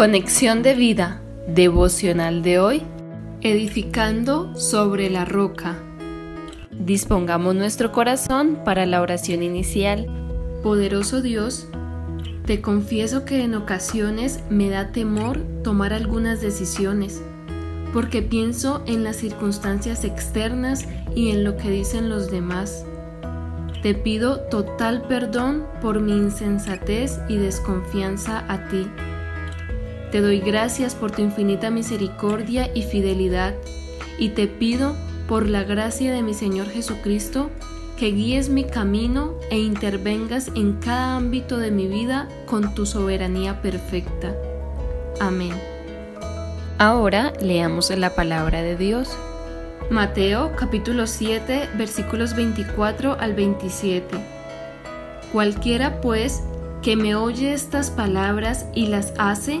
Conexión de vida devocional de hoy, edificando sobre la roca. Dispongamos nuestro corazón para la oración inicial. Poderoso Dios, te confieso que en ocasiones me da temor tomar algunas decisiones, porque pienso en las circunstancias externas y en lo que dicen los demás. Te pido total perdón por mi insensatez y desconfianza a ti te doy gracias por tu infinita misericordia y fidelidad y te pido por la gracia de mi Señor Jesucristo que guíes mi camino e intervengas en cada ámbito de mi vida con tu soberanía perfecta. Amén. Ahora leamos la palabra de Dios. Mateo capítulo 7 versículos 24 al 27. Cualquiera pues que me oye estas palabras y las hace,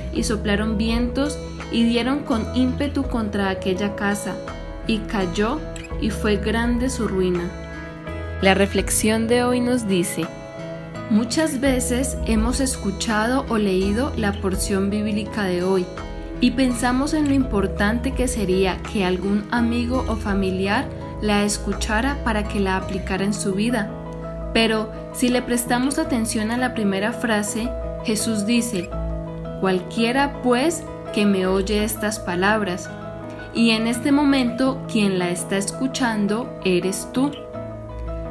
y soplaron vientos, y dieron con ímpetu contra aquella casa, y cayó, y fue grande su ruina. La reflexión de hoy nos dice, Muchas veces hemos escuchado o leído la porción bíblica de hoy y pensamos en lo importante que sería que algún amigo o familiar la escuchara para que la aplicara en su vida. Pero si le prestamos atención a la primera frase, Jesús dice, cualquiera pues que me oye estas palabras, y en este momento quien la está escuchando eres tú.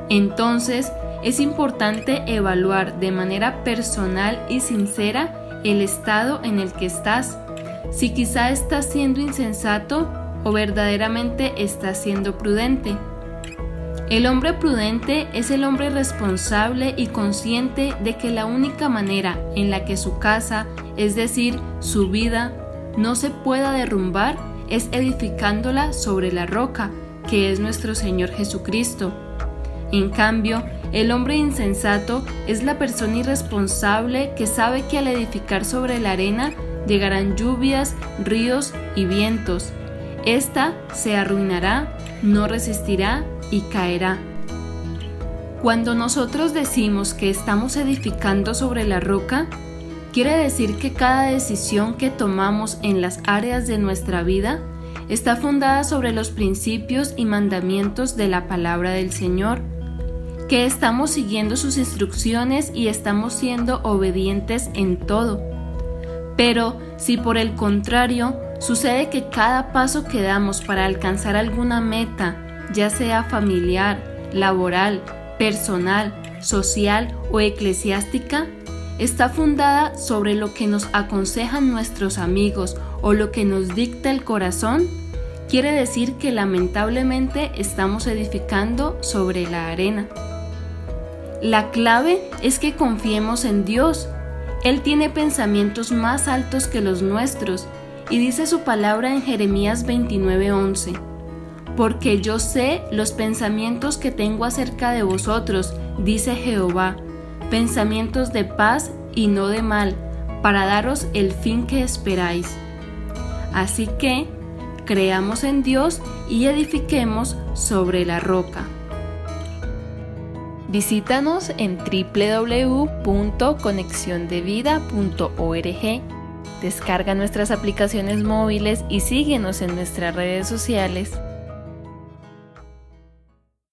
Entonces, es importante evaluar de manera personal y sincera el estado en el que estás, si quizá estás siendo insensato o verdaderamente estás siendo prudente. El hombre prudente es el hombre responsable y consciente de que la única manera en la que su casa, es decir, su vida, no se pueda derrumbar es edificándola sobre la roca, que es nuestro Señor Jesucristo. En cambio, el hombre insensato es la persona irresponsable que sabe que al edificar sobre la arena llegarán lluvias, ríos y vientos. Esta se arruinará, no resistirá y caerá. Cuando nosotros decimos que estamos edificando sobre la roca, quiere decir que cada decisión que tomamos en las áreas de nuestra vida está fundada sobre los principios y mandamientos de la palabra del Señor, que estamos siguiendo sus instrucciones y estamos siendo obedientes en todo. Pero si por el contrario sucede que cada paso que damos para alcanzar alguna meta ya sea familiar, laboral, personal, social o eclesiástica, está fundada sobre lo que nos aconsejan nuestros amigos o lo que nos dicta el corazón, quiere decir que lamentablemente estamos edificando sobre la arena. La clave es que confiemos en Dios. Él tiene pensamientos más altos que los nuestros y dice su palabra en Jeremías 29:11 porque yo sé los pensamientos que tengo acerca de vosotros, dice Jehová, pensamientos de paz y no de mal, para daros el fin que esperáis. Así que, creamos en Dios y edifiquemos sobre la roca. Visítanos en www.conexiondevida.org. Descarga nuestras aplicaciones móviles y síguenos en nuestras redes sociales